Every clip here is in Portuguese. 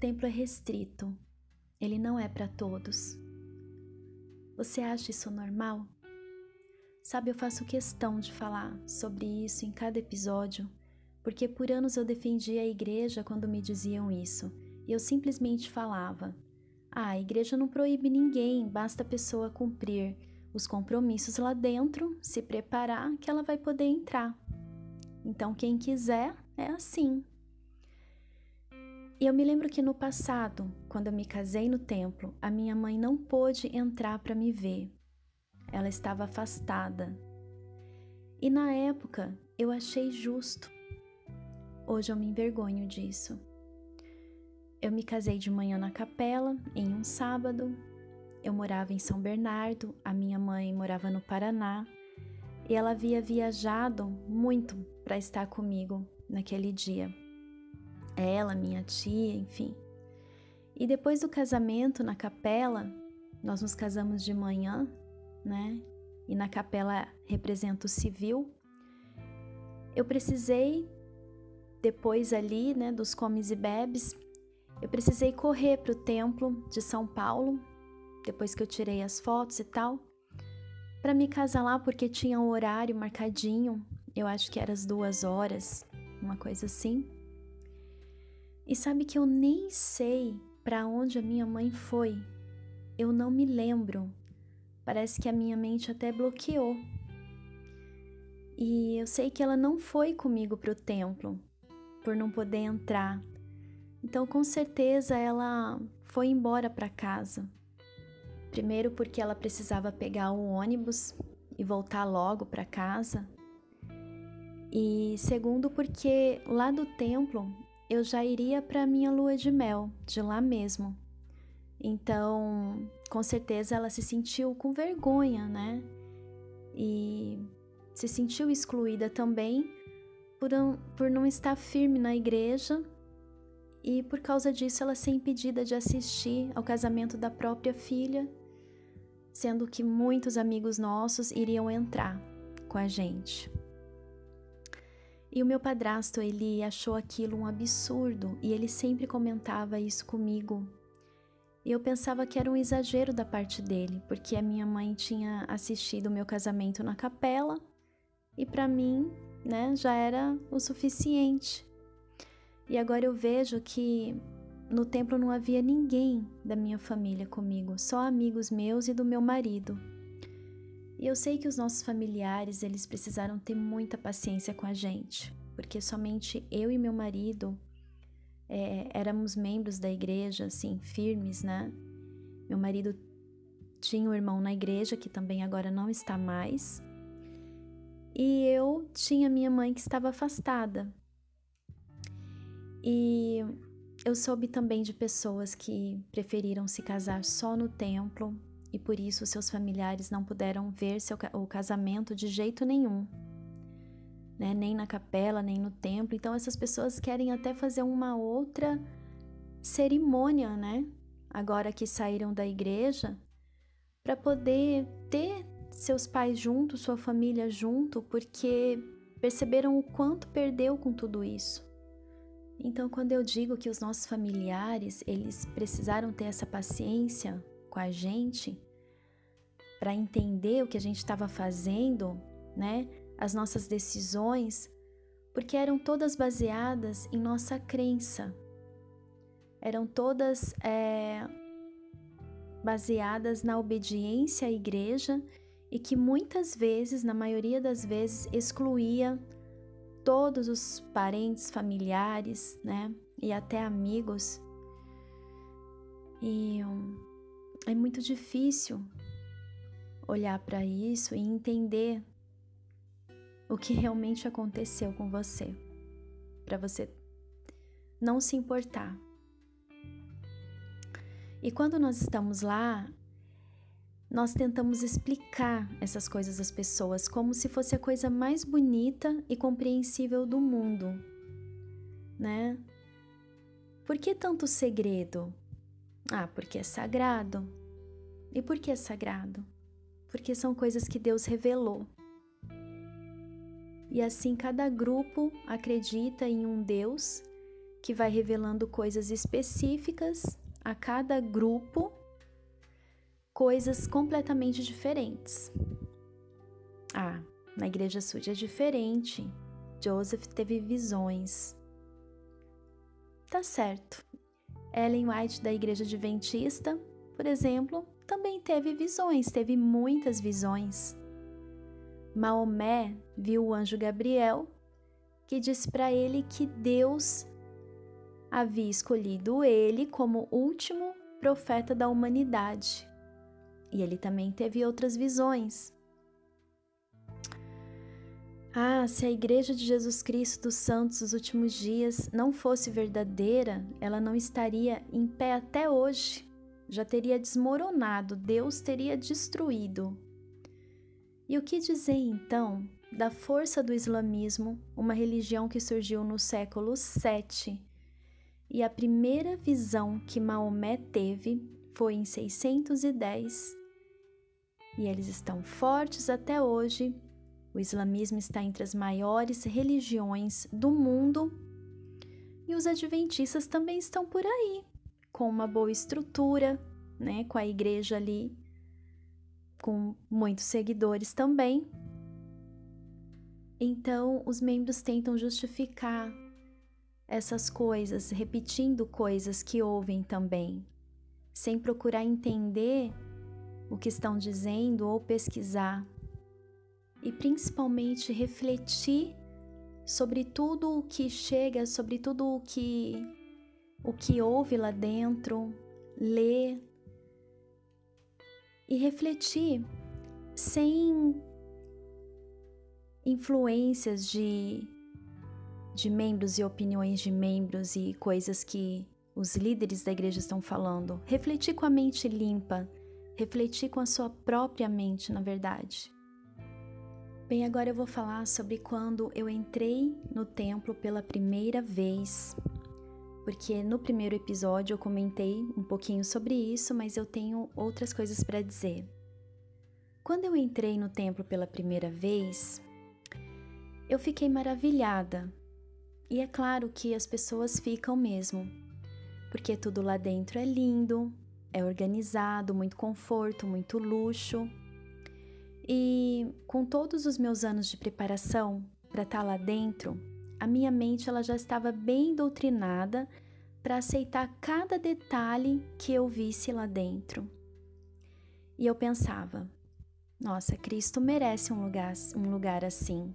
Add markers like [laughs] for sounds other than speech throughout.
templo é restrito. Ele não é para todos. Você acha isso normal? Sabe, eu faço questão de falar sobre isso em cada episódio, porque por anos eu defendi a igreja quando me diziam isso, e eu simplesmente falava: ah, a igreja não proíbe ninguém, basta a pessoa cumprir os compromissos lá dentro, se preparar, que ela vai poder entrar. Então, quem quiser, é assim. E eu me lembro que no passado, quando eu me casei no templo, a minha mãe não pôde entrar para me ver. Ela estava afastada. E na época eu achei justo. Hoje eu me envergonho disso. Eu me casei de manhã na capela, em um sábado. Eu morava em São Bernardo, a minha mãe morava no Paraná e ela havia viajado muito para estar comigo naquele dia ela, minha tia, enfim. E depois do casamento na capela, nós nos casamos de manhã, né? E na capela representa o civil. Eu precisei, depois ali, né, dos comes e bebes, eu precisei correr para o templo de São Paulo, depois que eu tirei as fotos e tal, para me casar lá porque tinha um horário marcadinho, eu acho que era as duas horas, uma coisa assim. E sabe que eu nem sei para onde a minha mãe foi. Eu não me lembro. Parece que a minha mente até bloqueou. E eu sei que ela não foi comigo para o templo, por não poder entrar. Então, com certeza, ela foi embora para casa. Primeiro, porque ela precisava pegar o ônibus e voltar logo para casa. E segundo, porque lá do templo eu já iria para minha lua de mel, de lá mesmo. Então, com certeza ela se sentiu com vergonha, né? E se sentiu excluída também por, um, por não estar firme na igreja e por causa disso ela ser impedida de assistir ao casamento da própria filha, sendo que muitos amigos nossos iriam entrar com a gente. E o meu padrasto, ele achou aquilo um absurdo e ele sempre comentava isso comigo. E eu pensava que era um exagero da parte dele, porque a minha mãe tinha assistido o meu casamento na capela e para mim, né, já era o suficiente. E agora eu vejo que no templo não havia ninguém da minha família comigo, só amigos meus e do meu marido. E eu sei que os nossos familiares, eles precisaram ter muita paciência com a gente, porque somente eu e meu marido é, éramos membros da igreja, assim, firmes, né? Meu marido tinha um irmão na igreja que também agora não está mais. E eu tinha minha mãe que estava afastada. E eu soube também de pessoas que preferiram se casar só no templo e por isso seus familiares não puderam ver seu, o casamento de jeito nenhum, né? nem na capela, nem no templo. Então essas pessoas querem até fazer uma outra cerimônia, né? Agora que saíram da igreja, para poder ter seus pais junto, sua família junto, porque perceberam o quanto perdeu com tudo isso. Então, quando eu digo que os nossos familiares, eles precisaram ter essa paciência com a gente para entender o que a gente estava fazendo, né? As nossas decisões, porque eram todas baseadas em nossa crença, eram todas é, baseadas na obediência à igreja e que muitas vezes, na maioria das vezes, excluía todos os parentes, familiares, né? E até amigos. E um, é muito difícil olhar para isso e entender o que realmente aconteceu com você, para você não se importar. E quando nós estamos lá, nós tentamos explicar essas coisas às pessoas como se fosse a coisa mais bonita e compreensível do mundo, né? Por que tanto segredo? Ah, porque é sagrado. E por que é sagrado? Porque são coisas que Deus revelou. E assim cada grupo acredita em um Deus que vai revelando coisas específicas a cada grupo, coisas completamente diferentes. Ah, na igreja suja é diferente. Joseph teve visões. Tá certo. Ellen White da igreja adventista, por exemplo, também teve visões, teve muitas visões. Maomé viu o anjo Gabriel, que disse para ele que Deus havia escolhido ele como último profeta da humanidade. E ele também teve outras visões. Ah, se a Igreja de Jesus Cristo dos Santos dos últimos dias não fosse verdadeira, ela não estaria em pé até hoje. Já teria desmoronado, Deus teria destruído. E o que dizer então da força do islamismo, uma religião que surgiu no século VII? E a primeira visão que Maomé teve foi em 610. E eles estão fortes até hoje o islamismo está entre as maiores religiões do mundo e os adventistas também estão por aí, com uma boa estrutura, né, com a igreja ali com muitos seguidores também. Então, os membros tentam justificar essas coisas, repetindo coisas que ouvem também, sem procurar entender o que estão dizendo ou pesquisar e principalmente refletir sobre tudo o que chega, sobre tudo o que o que houve lá dentro, ler e refletir sem influências de de membros e opiniões de membros e coisas que os líderes da igreja estão falando. Refletir com a mente limpa, refletir com a sua própria mente, na verdade. Bem, agora eu vou falar sobre quando eu entrei no templo pela primeira vez. Porque no primeiro episódio eu comentei um pouquinho sobre isso, mas eu tenho outras coisas para dizer. Quando eu entrei no templo pela primeira vez, eu fiquei maravilhada. E é claro que as pessoas ficam mesmo, porque tudo lá dentro é lindo, é organizado, muito conforto, muito luxo. E com todos os meus anos de preparação para estar tá lá dentro, a minha mente ela já estava bem doutrinada para aceitar cada detalhe que eu visse lá dentro. E eu pensava: nossa, Cristo merece um lugar, um lugar assim.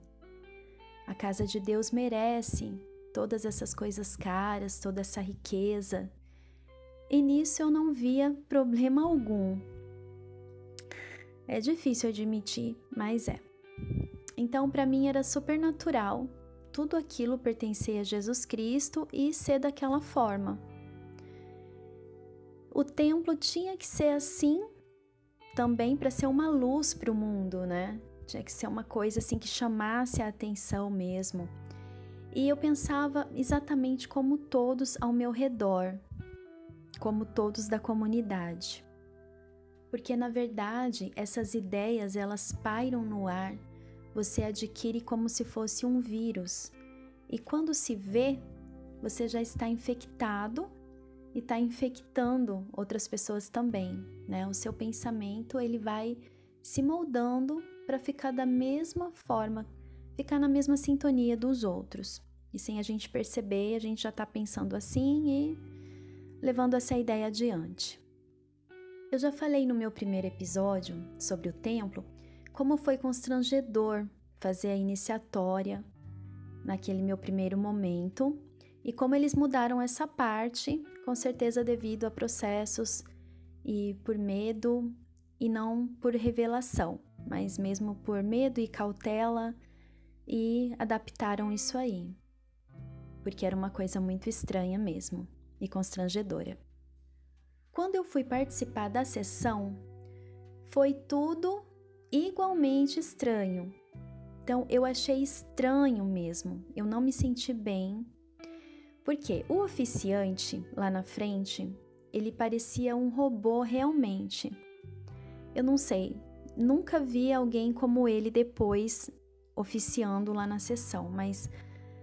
A casa de Deus merece todas essas coisas caras, toda essa riqueza. E nisso eu não via problema algum. É difícil admitir, mas é. Então, para mim era super natural tudo aquilo pertencer a Jesus Cristo e ser daquela forma. O templo tinha que ser assim também para ser uma luz para o mundo, né? Tinha que ser uma coisa assim que chamasse a atenção mesmo. E eu pensava exatamente como todos ao meu redor, como todos da comunidade porque na verdade essas ideias elas pairam no ar, você adquire como se fosse um vírus. E quando se vê, você já está infectado e está infectando outras pessoas também, né? O seu pensamento ele vai se moldando para ficar da mesma forma, ficar na mesma sintonia dos outros. E sem a gente perceber, a gente já está pensando assim e levando essa ideia adiante. Eu já falei no meu primeiro episódio sobre o templo como foi constrangedor fazer a iniciatória naquele meu primeiro momento e como eles mudaram essa parte, com certeza devido a processos e por medo e não por revelação, mas mesmo por medo e cautela e adaptaram isso aí, porque era uma coisa muito estranha mesmo e constrangedora. Quando eu fui participar da sessão, foi tudo igualmente estranho. Então eu achei estranho mesmo, eu não me senti bem. Porque o oficiante lá na frente, ele parecia um robô realmente. Eu não sei, nunca vi alguém como ele depois oficiando lá na sessão, mas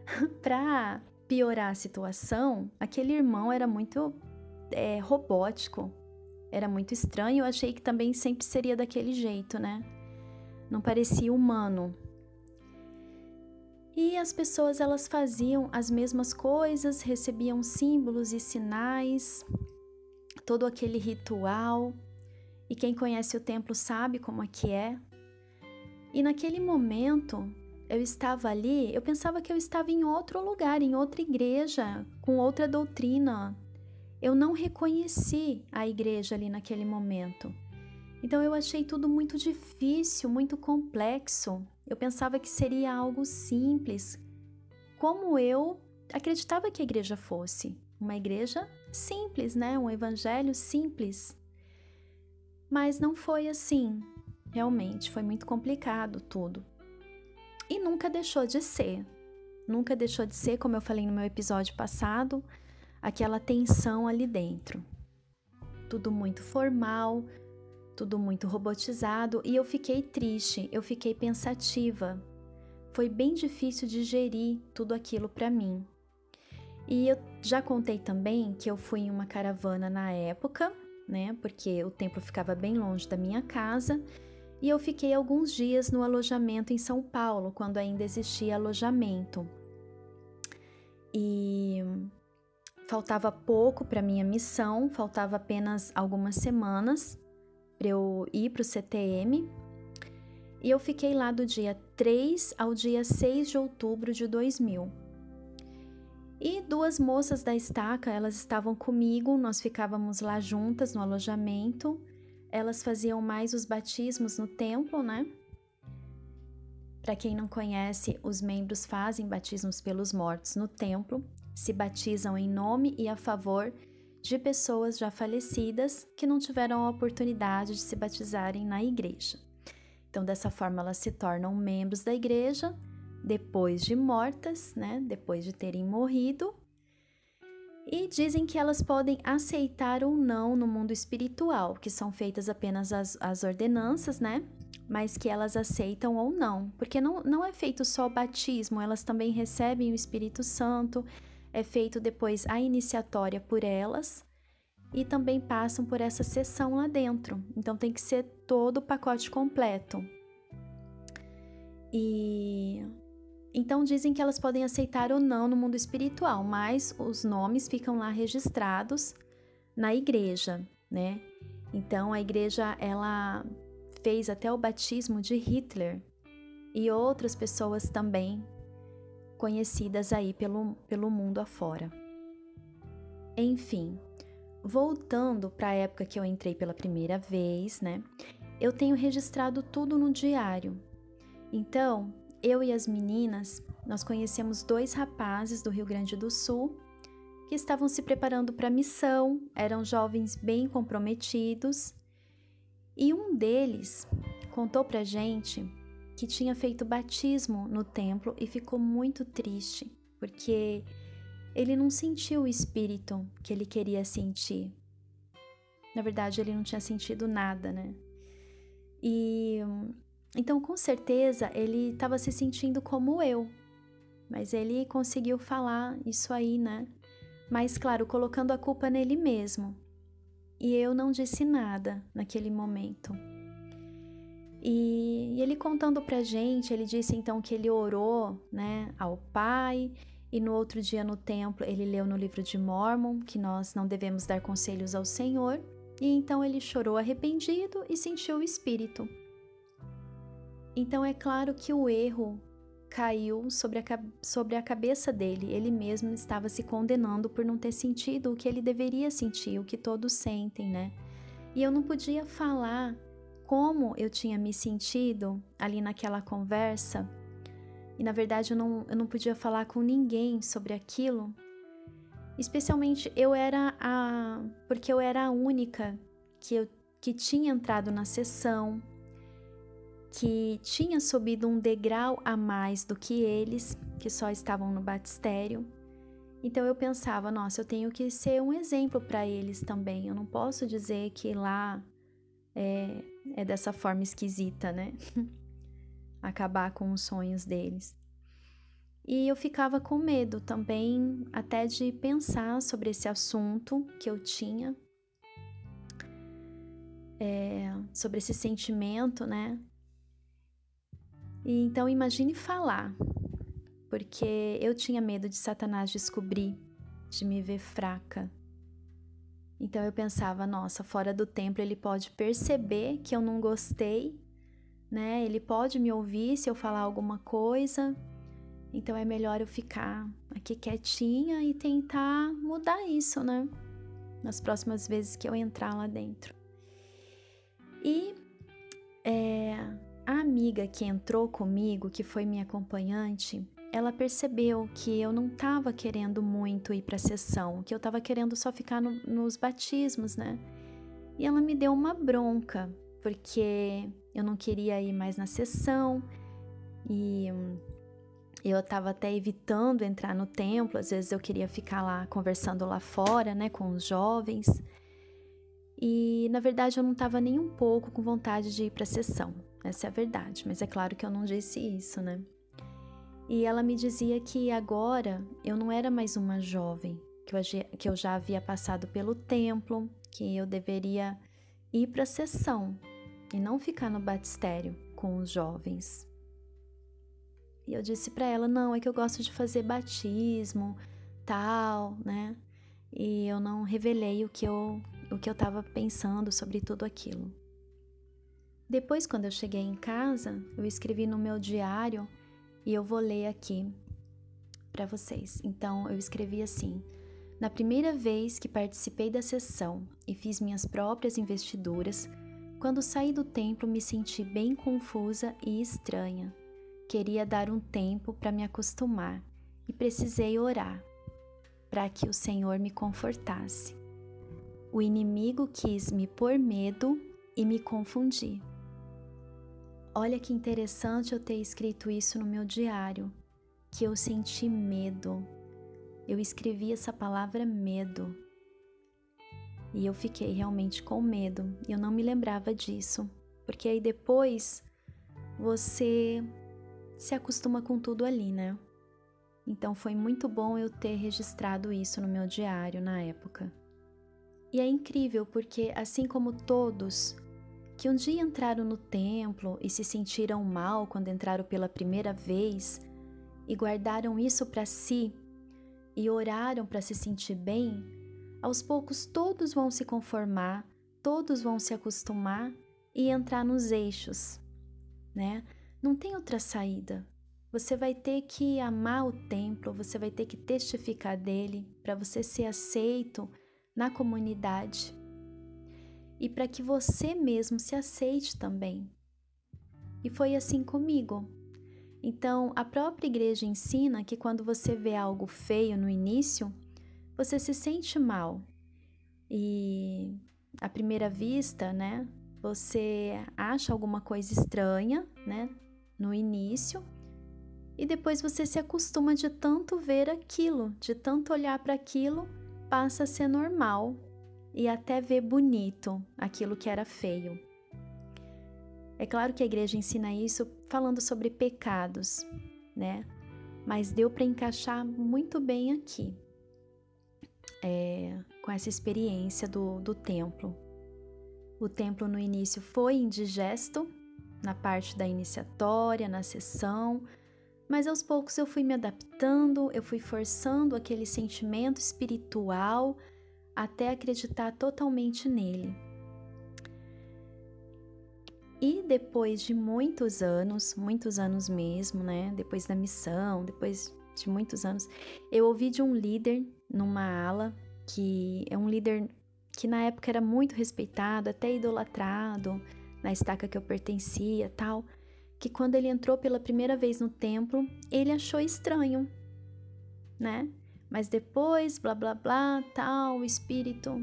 [laughs] para piorar a situação, aquele irmão era muito é, robótico, era muito estranho. Eu achei que também sempre seria daquele jeito, né? Não parecia humano. E as pessoas elas faziam as mesmas coisas, recebiam símbolos e sinais, todo aquele ritual. E quem conhece o templo sabe como é que é. E naquele momento, eu estava ali, eu pensava que eu estava em outro lugar, em outra igreja, com outra doutrina. Eu não reconheci a igreja ali naquele momento. Então eu achei tudo muito difícil, muito complexo. Eu pensava que seria algo simples, como eu acreditava que a igreja fosse. Uma igreja simples, né? Um evangelho simples. Mas não foi assim. Realmente foi muito complicado tudo. E nunca deixou de ser. Nunca deixou de ser, como eu falei no meu episódio passado, aquela tensão ali dentro. Tudo muito formal, tudo muito robotizado e eu fiquei triste, eu fiquei pensativa. Foi bem difícil digerir tudo aquilo para mim. E eu já contei também que eu fui em uma caravana na época, né? Porque o templo ficava bem longe da minha casa e eu fiquei alguns dias no alojamento em São Paulo, quando ainda existia alojamento. E faltava pouco para minha missão, faltava apenas algumas semanas para eu ir para o CTM. E eu fiquei lá do dia 3 ao dia 6 de outubro de 2000. E duas moças da estaca, elas estavam comigo, nós ficávamos lá juntas no alojamento elas faziam mais os batismos no templo, né? Para quem não conhece, os membros fazem batismos pelos mortos no templo, se batizam em nome e a favor de pessoas já falecidas que não tiveram a oportunidade de se batizarem na igreja. Então, dessa forma, elas se tornam membros da igreja depois de mortas, né? Depois de terem morrido e dizem que elas podem aceitar ou não no mundo espiritual, que são feitas apenas as, as ordenanças, né? Mas que elas aceitam ou não, porque não, não é feito só o batismo, elas também recebem o Espírito Santo, é feito depois a iniciatória por elas e também passam por essa sessão lá dentro. Então tem que ser todo o pacote completo. E então dizem que elas podem aceitar ou não no mundo espiritual, mas os nomes ficam lá registrados na igreja, né? Então a igreja ela fez até o batismo de Hitler e outras pessoas também conhecidas aí pelo, pelo mundo afora. Enfim, voltando para a época que eu entrei pela primeira vez, né? Eu tenho registrado tudo no diário. Então, eu e as meninas, nós conhecemos dois rapazes do Rio Grande do Sul que estavam se preparando para a missão, eram jovens bem comprometidos, e um deles contou para gente que tinha feito batismo no templo e ficou muito triste, porque ele não sentiu o espírito que ele queria sentir. Na verdade, ele não tinha sentido nada, né? E então, com certeza, ele estava se sentindo como eu. Mas ele conseguiu falar isso aí, né? Mas, claro, colocando a culpa nele mesmo. E eu não disse nada naquele momento. E, e ele contando pra gente, ele disse então que ele orou, né, ao Pai, e no outro dia no templo ele leu no livro de Mormon que nós não devemos dar conselhos ao Senhor, e então ele chorou arrependido e sentiu o Espírito. Então é claro que o erro caiu sobre a, sobre a cabeça dele. Ele mesmo estava se condenando por não ter sentido o que ele deveria sentir, o que todos sentem, né? E eu não podia falar como eu tinha me sentido ali naquela conversa. E na verdade eu não, eu não podia falar com ninguém sobre aquilo. Especialmente eu era a. porque eu era a única que, eu, que tinha entrado na sessão, que tinha subido um degrau a mais do que eles, que só estavam no batistério. Então eu pensava, nossa, eu tenho que ser um exemplo para eles também. Eu não posso dizer que lá é, é dessa forma esquisita, né? [laughs] Acabar com os sonhos deles. E eu ficava com medo também, até de pensar sobre esse assunto que eu tinha, é, sobre esse sentimento, né? E então imagine falar, porque eu tinha medo de Satanás descobrir, de me ver fraca. Então eu pensava, nossa, fora do templo ele pode perceber que eu não gostei, né? Ele pode me ouvir se eu falar alguma coisa então é melhor eu ficar aqui quietinha e tentar mudar isso, né? Nas próximas vezes que eu entrar lá dentro. E é, a amiga que entrou comigo, que foi minha acompanhante, ela percebeu que eu não estava querendo muito ir para a sessão, que eu estava querendo só ficar no, nos batismos, né? E ela me deu uma bronca, porque eu não queria ir mais na sessão e eu estava até evitando entrar no templo, às vezes eu queria ficar lá conversando lá fora, né, com os jovens. E na verdade eu não estava nem um pouco com vontade de ir para a sessão. Essa é a verdade, mas é claro que eu não disse isso, né? E ela me dizia que agora eu não era mais uma jovem, que eu, já havia passado pelo templo, que eu deveria ir para a sessão e não ficar no batistério com os jovens. E eu disse para ela: não, é que eu gosto de fazer batismo, tal, né? E eu não revelei o que eu o que eu estava pensando sobre tudo aquilo. Depois, quando eu cheguei em casa, eu escrevi no meu diário e eu vou ler aqui para vocês. Então, eu escrevi assim: Na primeira vez que participei da sessão e fiz minhas próprias investiduras, quando saí do templo me senti bem confusa e estranha. Queria dar um tempo para me acostumar e precisei orar para que o Senhor me confortasse. O inimigo quis me pôr medo e me confundir. Olha que interessante eu ter escrito isso no meu diário, que eu senti medo. Eu escrevi essa palavra medo. E eu fiquei realmente com medo. Eu não me lembrava disso, porque aí depois você se acostuma com tudo ali, né? Então foi muito bom eu ter registrado isso no meu diário na época. E é incrível porque, assim como todos que um dia entraram no templo e se sentiram mal quando entraram pela primeira vez e guardaram isso para si e oraram para se sentir bem, aos poucos todos vão se conformar, todos vão se acostumar e entrar nos eixos, né? Não tem outra saída. Você vai ter que amar o templo, você vai ter que testificar dele para você ser aceito na comunidade e para que você mesmo se aceite também. E foi assim comigo. Então, a própria igreja ensina que quando você vê algo feio no início, você se sente mal. E à primeira vista, né, você acha alguma coisa estranha, né, no início, e depois você se acostuma de tanto ver aquilo, de tanto olhar para aquilo, passa a ser normal e até ver bonito aquilo que era feio. É claro que a igreja ensina isso falando sobre pecados, né? Mas deu para encaixar muito bem aqui, é, com essa experiência do, do templo. O templo no início foi indigesto, na parte da iniciatória, na sessão, mas aos poucos eu fui me adaptando, eu fui forçando aquele sentimento espiritual até acreditar totalmente nele. E depois de muitos anos, muitos anos mesmo, né? Depois da missão, depois de muitos anos, eu ouvi de um líder numa ala que é um líder que na época era muito respeitado, até idolatrado, na estaca que eu pertencia, tal, que quando ele entrou pela primeira vez no templo, ele achou estranho, né? Mas depois, blá blá blá, tal, o espírito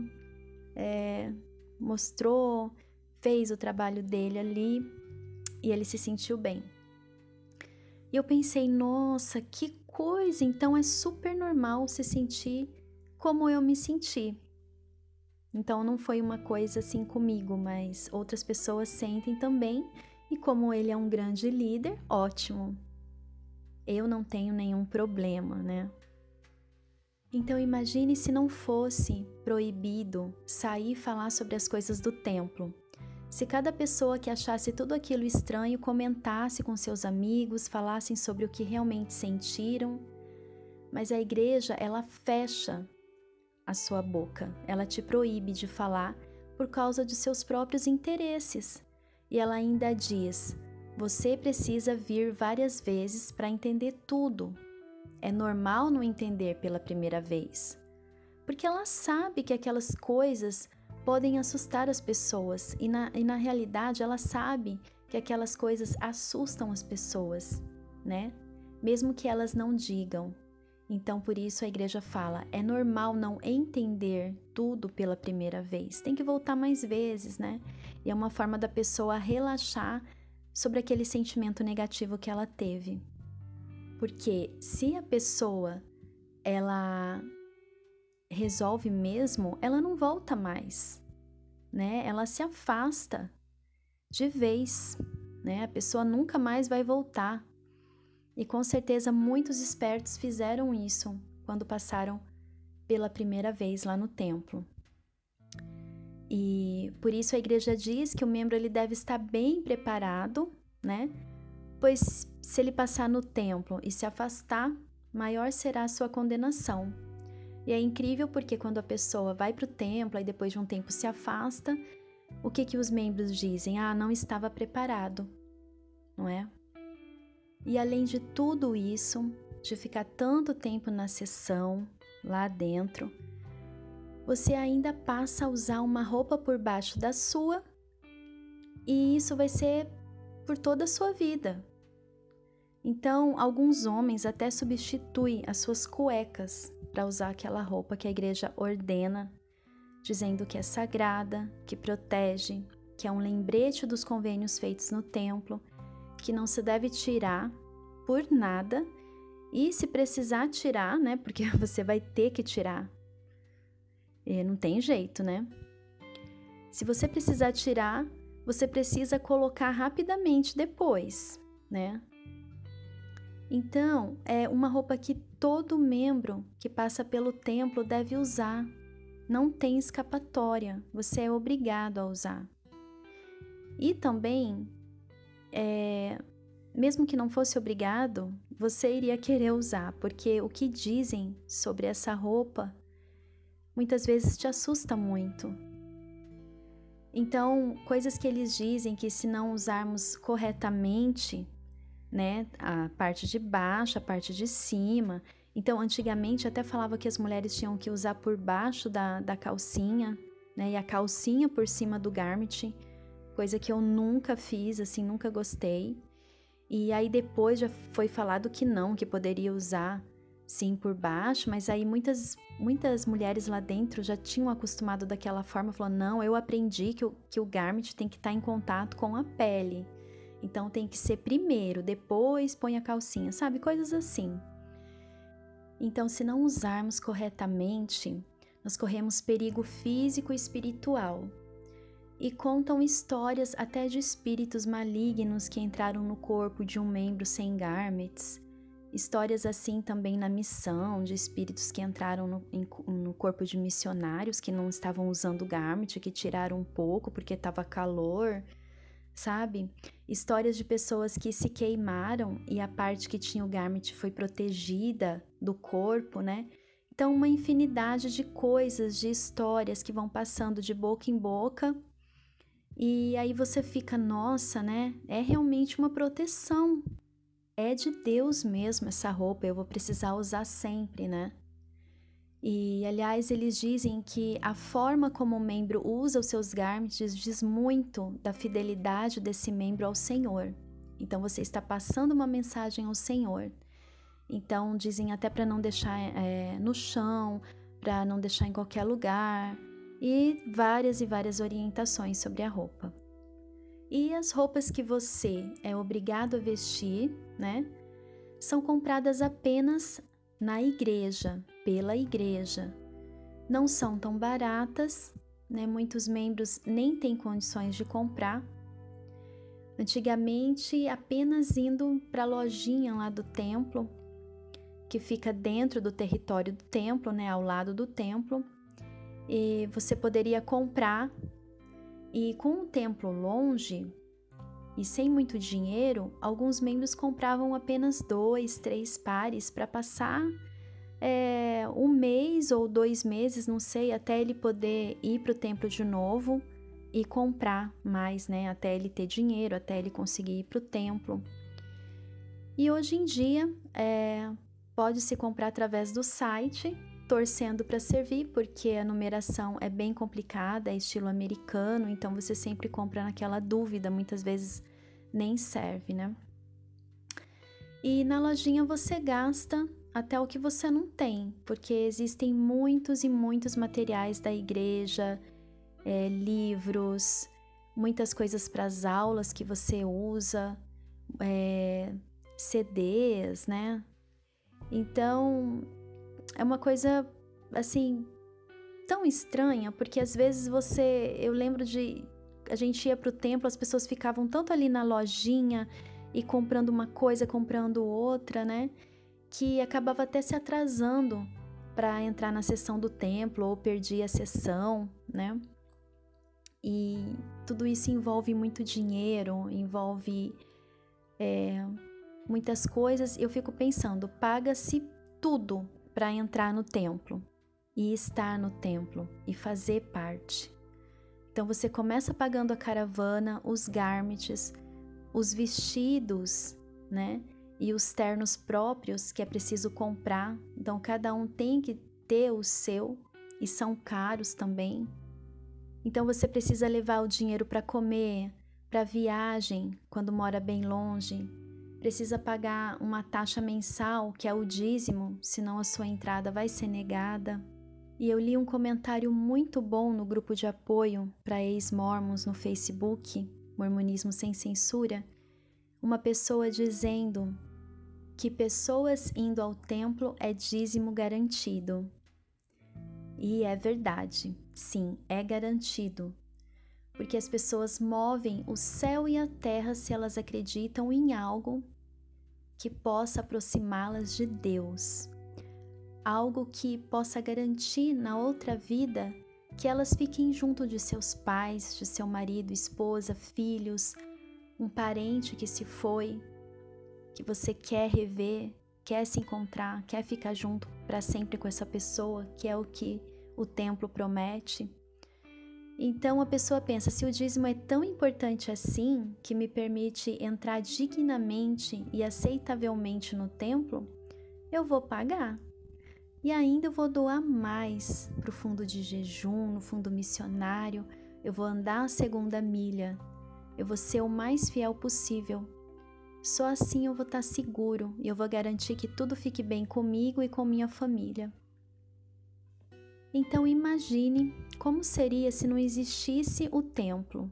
é, mostrou, fez o trabalho dele ali e ele se sentiu bem. E eu pensei, nossa, que coisa! Então é super normal se sentir como eu me senti. Então não foi uma coisa assim comigo, mas outras pessoas sentem também, e como ele é um grande líder, ótimo. eu não tenho nenhum problema, né? Então imagine se não fosse proibido sair e falar sobre as coisas do templo. Se cada pessoa que achasse tudo aquilo estranho comentasse com seus amigos, falassem sobre o que realmente sentiram, mas a igreja, ela fecha a sua boca, ela te proíbe de falar por causa de seus próprios interesses. E ela ainda diz: você precisa vir várias vezes para entender tudo. É normal não entender pela primeira vez, porque ela sabe que aquelas coisas podem assustar as pessoas e na, e na realidade ela sabe que aquelas coisas assustam as pessoas, né? Mesmo que elas não digam. Então, por isso a igreja fala: é normal não entender tudo pela primeira vez, tem que voltar mais vezes, né? E é uma forma da pessoa relaxar sobre aquele sentimento negativo que ela teve. Porque se a pessoa ela resolve mesmo, ela não volta mais, né? Ela se afasta de vez, né? A pessoa nunca mais vai voltar. E com certeza muitos espertos fizeram isso quando passaram pela primeira vez lá no templo. E por isso a igreja diz que o membro ele deve estar bem preparado, né? Pois se ele passar no templo e se afastar, maior será a sua condenação. E é incrível porque quando a pessoa vai para o templo e depois de um tempo se afasta, o que que os membros dizem? Ah, não estava preparado, não é? E além de tudo isso, de ficar tanto tempo na sessão, lá dentro, você ainda passa a usar uma roupa por baixo da sua, e isso vai ser por toda a sua vida. Então, alguns homens até substituem as suas cuecas para usar aquela roupa que a igreja ordena, dizendo que é sagrada, que protege, que é um lembrete dos convênios feitos no templo que não se deve tirar por nada e se precisar tirar, né? Porque [laughs] você vai ter que tirar. E não tem jeito, né? Se você precisar tirar, você precisa colocar rapidamente depois, né? Então, é uma roupa que todo membro que passa pelo templo deve usar. Não tem escapatória, você é obrigado a usar. E também é, mesmo que não fosse obrigado, você iria querer usar, porque o que dizem sobre essa roupa muitas vezes te assusta muito. Então, coisas que eles dizem que se não usarmos corretamente, né, a parte de baixo, a parte de cima. Então, antigamente até falava que as mulheres tinham que usar por baixo da, da calcinha, né, e a calcinha por cima do garment coisa que eu nunca fiz, assim, nunca gostei. E aí depois já foi falado que não, que poderia usar sim por baixo, mas aí muitas muitas mulheres lá dentro já tinham acostumado daquela forma, falou: "Não, eu aprendi que o, que o garment tem que estar tá em contato com a pele. Então tem que ser primeiro, depois põe a calcinha", sabe? Coisas assim. Então, se não usarmos corretamente, nós corremos perigo físico e espiritual e contam histórias até de espíritos malignos que entraram no corpo de um membro sem garments. Histórias assim também na missão, de espíritos que entraram no, em, no corpo de missionários que não estavam usando garment, que tiraram um pouco porque estava calor, sabe? Histórias de pessoas que se queimaram e a parte que tinha o garment foi protegida do corpo, né? Então, uma infinidade de coisas, de histórias que vão passando de boca em boca e aí você fica, nossa, né? É realmente uma proteção. É de Deus mesmo essa roupa, eu vou precisar usar sempre, né? E aliás, eles dizem que a forma como o membro usa os seus garments diz muito da fidelidade desse membro ao Senhor. Então você está passando uma mensagem ao Senhor. Então dizem até para não deixar é, no chão, para não deixar em qualquer lugar, e várias e várias orientações sobre a roupa. E as roupas que você é obrigado a vestir, né, são compradas apenas na igreja, pela igreja. Não são tão baratas, né? Muitos membros nem têm condições de comprar. Antigamente, apenas indo para a lojinha lá do templo, que fica dentro do território do templo, né, ao lado do templo, e você poderia comprar. E com o templo longe e sem muito dinheiro, alguns membros compravam apenas dois, três pares para passar é, um mês ou dois meses, não sei, até ele poder ir para o templo de novo e comprar mais, né? Até ele ter dinheiro, até ele conseguir ir para o templo. E hoje em dia é, pode se comprar através do site, torcendo para servir, porque a numeração é bem complicada, é estilo americano, então você sempre compra naquela dúvida, muitas vezes nem serve, né? E na lojinha você gasta até o que você não tem, porque existem muitos e muitos materiais da igreja, é, livros, muitas coisas para as aulas que você usa, é, CDs, né? Então é uma coisa assim tão estranha, porque às vezes você, eu lembro de a gente ia para o templo, as pessoas ficavam tanto ali na lojinha e comprando uma coisa, comprando outra, né? Que acabava até se atrasando para entrar na sessão do templo ou perdia a sessão, né? E tudo isso envolve muito dinheiro, envolve é, muitas coisas. Eu fico pensando, paga-se tudo para entrar no templo e estar no templo e fazer parte. Então você começa pagando a caravana, os garments, os vestidos, né? E os ternos próprios que é preciso comprar. Então, cada um tem que ter o seu e são caros também. Então, você precisa levar o dinheiro para comer, para viagem, quando mora bem longe. Precisa pagar uma taxa mensal, que é o dízimo, senão a sua entrada vai ser negada. E eu li um comentário muito bom no grupo de apoio para ex-mormons no Facebook, Mormonismo Sem Censura, uma pessoa dizendo que pessoas indo ao templo é dízimo garantido. E é verdade, sim, é garantido. Porque as pessoas movem o céu e a terra se elas acreditam em algo que possa aproximá-las de Deus. Algo que possa garantir na outra vida que elas fiquem junto de seus pais, de seu marido, esposa, filhos, um parente que se foi, que você quer rever, quer se encontrar, quer ficar junto para sempre com essa pessoa, que é o que o templo promete. Então a pessoa pensa: se o dízimo é tão importante assim, que me permite entrar dignamente e aceitavelmente no templo, eu vou pagar. E ainda eu vou doar mais para o fundo de jejum, no fundo missionário, eu vou andar a segunda milha, eu vou ser o mais fiel possível só assim eu vou estar seguro e eu vou garantir que tudo fique bem comigo e com minha família. Então imagine como seria se não existisse o templo.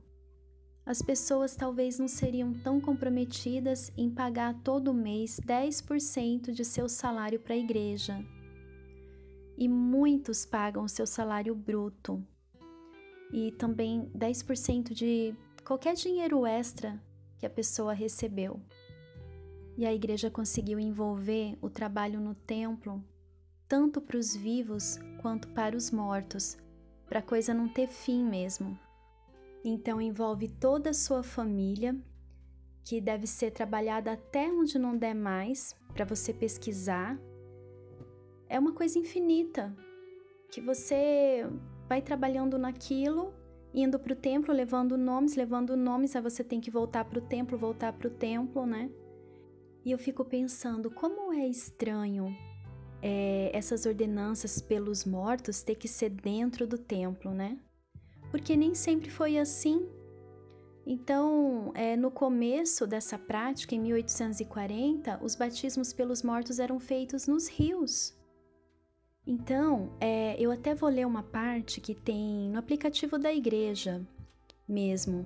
As pessoas talvez não seriam tão comprometidas em pagar todo mês 10% de seu salário para a igreja. E muitos pagam seu salário bruto. E também 10% de qualquer dinheiro extra que a pessoa recebeu. E a igreja conseguiu envolver o trabalho no templo tanto para os vivos quanto para os mortos, para a coisa não ter fim mesmo. Então envolve toda a sua família, que deve ser trabalhada até onde não der mais, para você pesquisar. É uma coisa infinita, que você vai trabalhando naquilo, indo para o templo, levando nomes, levando nomes, aí você tem que voltar para o templo, voltar para o templo, né? E eu fico pensando como é estranho é, essas ordenanças pelos mortos ter que ser dentro do templo, né? Porque nem sempre foi assim. Então, é, no começo dessa prática, em 1840, os batismos pelos mortos eram feitos nos rios. Então, é, eu até vou ler uma parte que tem no aplicativo da igreja mesmo,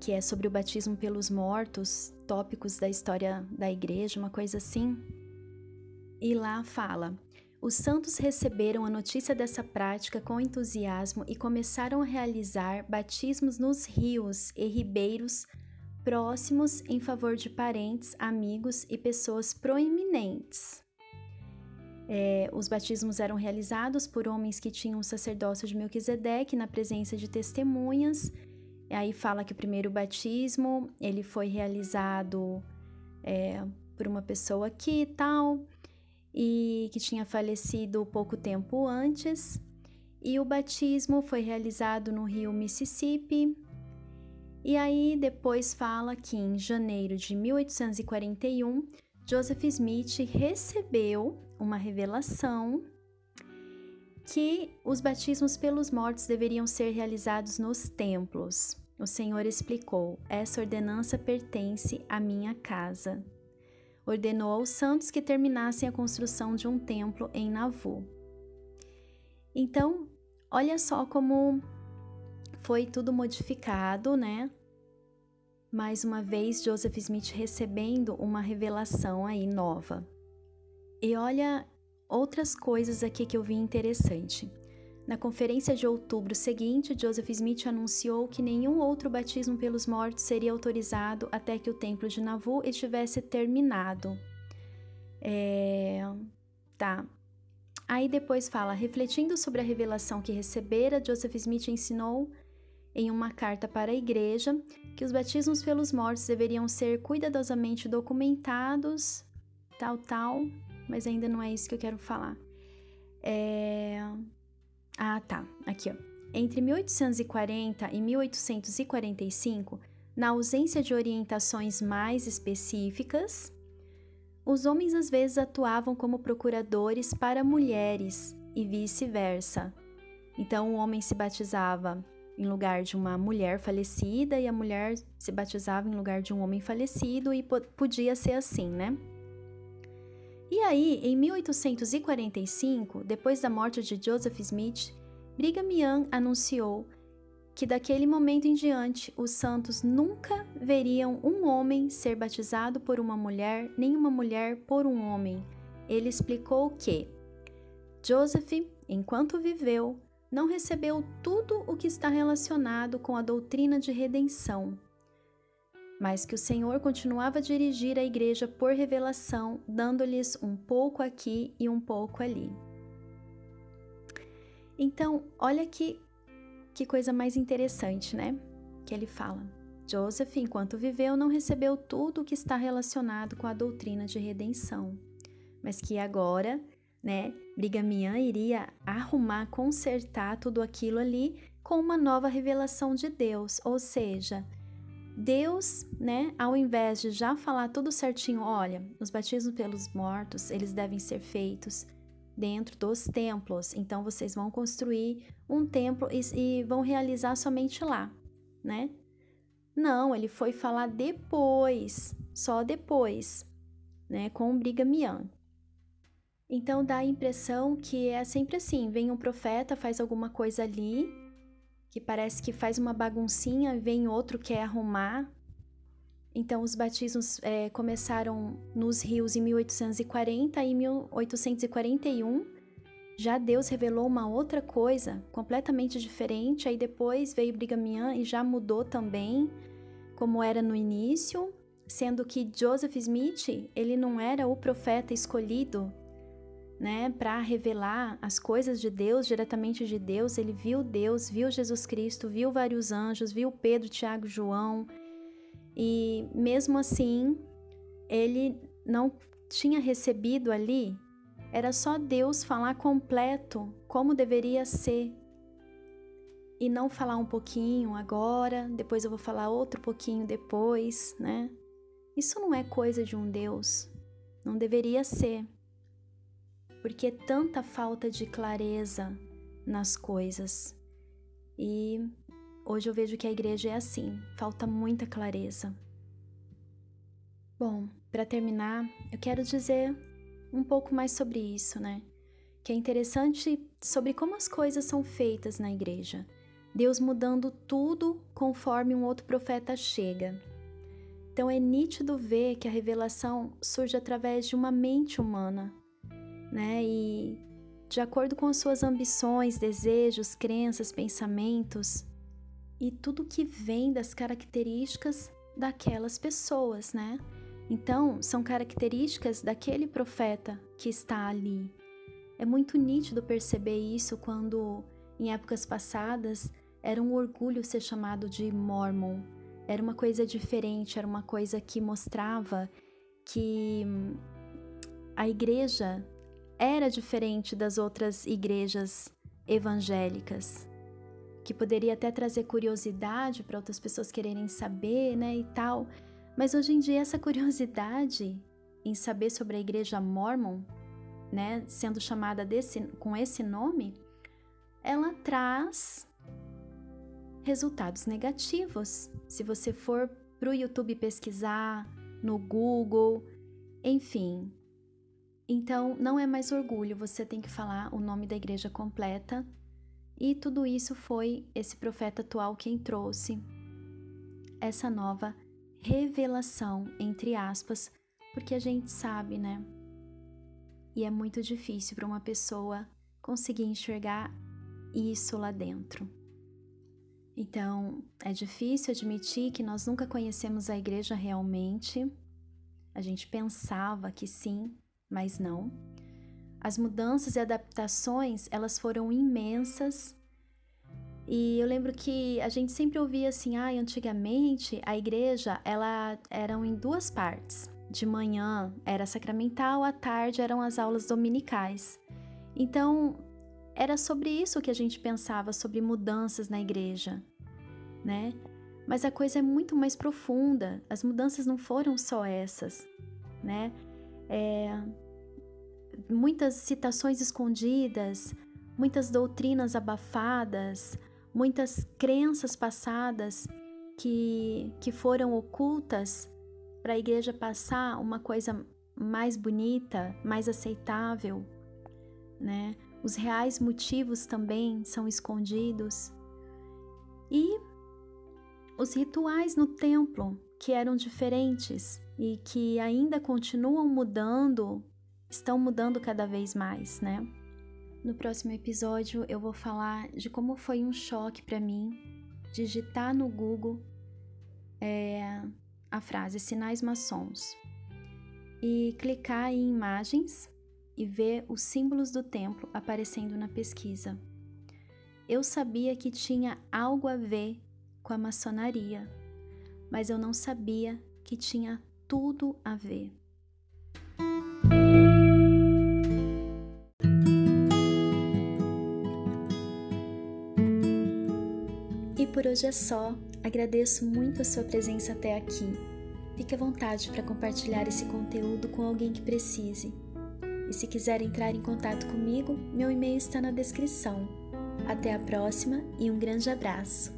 que é sobre o batismo pelos mortos, tópicos da história da igreja, uma coisa assim. E lá fala: os santos receberam a notícia dessa prática com entusiasmo e começaram a realizar batismos nos rios e ribeiros próximos em favor de parentes, amigos e pessoas proeminentes. É, os batismos eram realizados por homens que tinham o sacerdócio de Melquisedeque na presença de testemunhas. E aí fala que o primeiro batismo ele foi realizado é, por uma pessoa aqui e tal, e que tinha falecido pouco tempo antes. E o batismo foi realizado no rio Mississippi. E aí depois fala que em janeiro de 1841, Joseph Smith recebeu uma revelação que os batismos pelos mortos deveriam ser realizados nos templos. O Senhor explicou: essa ordenança pertence à minha casa. Ordenou aos santos que terminassem a construção de um templo em Navu. Então, olha só como foi tudo modificado, né? Mais uma vez, Joseph Smith recebendo uma revelação aí nova. E olha outras coisas aqui que eu vi interessante. Na conferência de outubro seguinte, Joseph Smith anunciou que nenhum outro batismo pelos mortos seria autorizado até que o templo de Nauvoo estivesse terminado. É... Tá. Aí depois fala, refletindo sobre a revelação que recebera, Joseph Smith ensinou em uma carta para a igreja que os batismos pelos mortos deveriam ser cuidadosamente documentados, tal, tal, mas ainda não é isso que eu quero falar. É... Ah, tá. Aqui, ó. Entre 1840 e 1845, na ausência de orientações mais específicas, os homens às vezes atuavam como procuradores para mulheres e vice-versa. Então, o homem se batizava em lugar de uma mulher falecida e a mulher se batizava em lugar de um homem falecido e podia ser assim, né? E aí, em 1845, depois da morte de Joseph Smith, Brigham Young anunciou que daquele momento em diante os santos nunca veriam um homem ser batizado por uma mulher, nem uma mulher por um homem. Ele explicou que Joseph, enquanto viveu, não recebeu tudo o que está relacionado com a doutrina de redenção, mas que o Senhor continuava a dirigir a igreja por revelação, dando-lhes um pouco aqui e um pouco ali. Então, olha que, que coisa mais interessante, né? Que ele fala. Joseph, enquanto viveu, não recebeu tudo o que está relacionado com a doutrina de redenção, mas que agora, né, Brigham Young iria arrumar, consertar tudo aquilo ali com uma nova revelação de Deus, ou seja, Deus, né, ao invés de já falar tudo certinho, olha, os batismos pelos mortos, eles devem ser feitos dentro dos templos. Então vocês vão construir um templo e, e vão realizar somente lá, né? Não, ele foi falar depois, só depois, né, com o Brigham Young. Então dá a impressão que é sempre assim, vem um profeta, faz alguma coisa ali, que parece que faz uma baguncinha, vem outro quer arrumar. Então, os batismos é, começaram nos rios em 1840 e 1841. Já Deus revelou uma outra coisa completamente diferente. Aí depois veio Brigham Young e já mudou também, como era no início, sendo que Joseph Smith ele não era o profeta escolhido né, para revelar as coisas de Deus, diretamente de Deus. Ele viu Deus, viu Jesus Cristo, viu vários anjos, viu Pedro, Tiago, João. E mesmo assim, ele não tinha recebido ali, era só Deus falar completo como deveria ser. E não falar um pouquinho agora, depois eu vou falar outro pouquinho depois, né? Isso não é coisa de um Deus. Não deveria ser porque tanta falta de clareza nas coisas. E hoje eu vejo que a igreja é assim, falta muita clareza. Bom, para terminar, eu quero dizer um pouco mais sobre isso, né? Que é interessante sobre como as coisas são feitas na igreja. Deus mudando tudo conforme um outro profeta chega. Então é nítido ver que a revelação surge através de uma mente humana, né? E de acordo com as suas ambições, desejos, crenças, pensamentos e tudo que vem das características daquelas pessoas, né? Então, são características daquele profeta que está ali. É muito nítido perceber isso quando, em épocas passadas, era um orgulho ser chamado de Mormon. Era uma coisa diferente, era uma coisa que mostrava que a igreja era diferente das outras igrejas evangélicas, que poderia até trazer curiosidade para outras pessoas quererem saber, né, e tal. Mas hoje em dia essa curiosidade em saber sobre a igreja mormon, né, sendo chamada desse, com esse nome, ela traz resultados negativos. Se você for para o YouTube pesquisar, no Google, enfim. Então, não é mais orgulho, você tem que falar o nome da igreja completa. E tudo isso foi esse profeta atual quem trouxe essa nova revelação, entre aspas, porque a gente sabe, né? E é muito difícil para uma pessoa conseguir enxergar isso lá dentro. Então, é difícil admitir que nós nunca conhecemos a igreja realmente. A gente pensava que sim, mas não. As mudanças e adaptações, elas foram imensas. E eu lembro que a gente sempre ouvia assim, ah, antigamente a igreja, ela eram em duas partes. De manhã era sacramental, à tarde eram as aulas dominicais. Então, era sobre isso que a gente pensava, sobre mudanças na igreja, né? Mas a coisa é muito mais profunda. As mudanças não foram só essas, né? É, muitas citações escondidas, muitas doutrinas abafadas, muitas crenças passadas que, que foram ocultas para a igreja passar uma coisa mais bonita, mais aceitável, né? Os reais motivos também são escondidos. E os rituais no templo, que eram diferentes e que ainda continuam mudando, estão mudando cada vez mais, né? No próximo episódio eu vou falar de como foi um choque para mim digitar no Google é, a frase sinais maçons e clicar em imagens e ver os símbolos do templo aparecendo na pesquisa. Eu sabia que tinha algo a ver com a maçonaria, mas eu não sabia que tinha tudo a ver. E por hoje é só. Agradeço muito a sua presença até aqui. Fique à vontade para compartilhar esse conteúdo com alguém que precise. E se quiser entrar em contato comigo, meu e-mail está na descrição. Até a próxima e um grande abraço!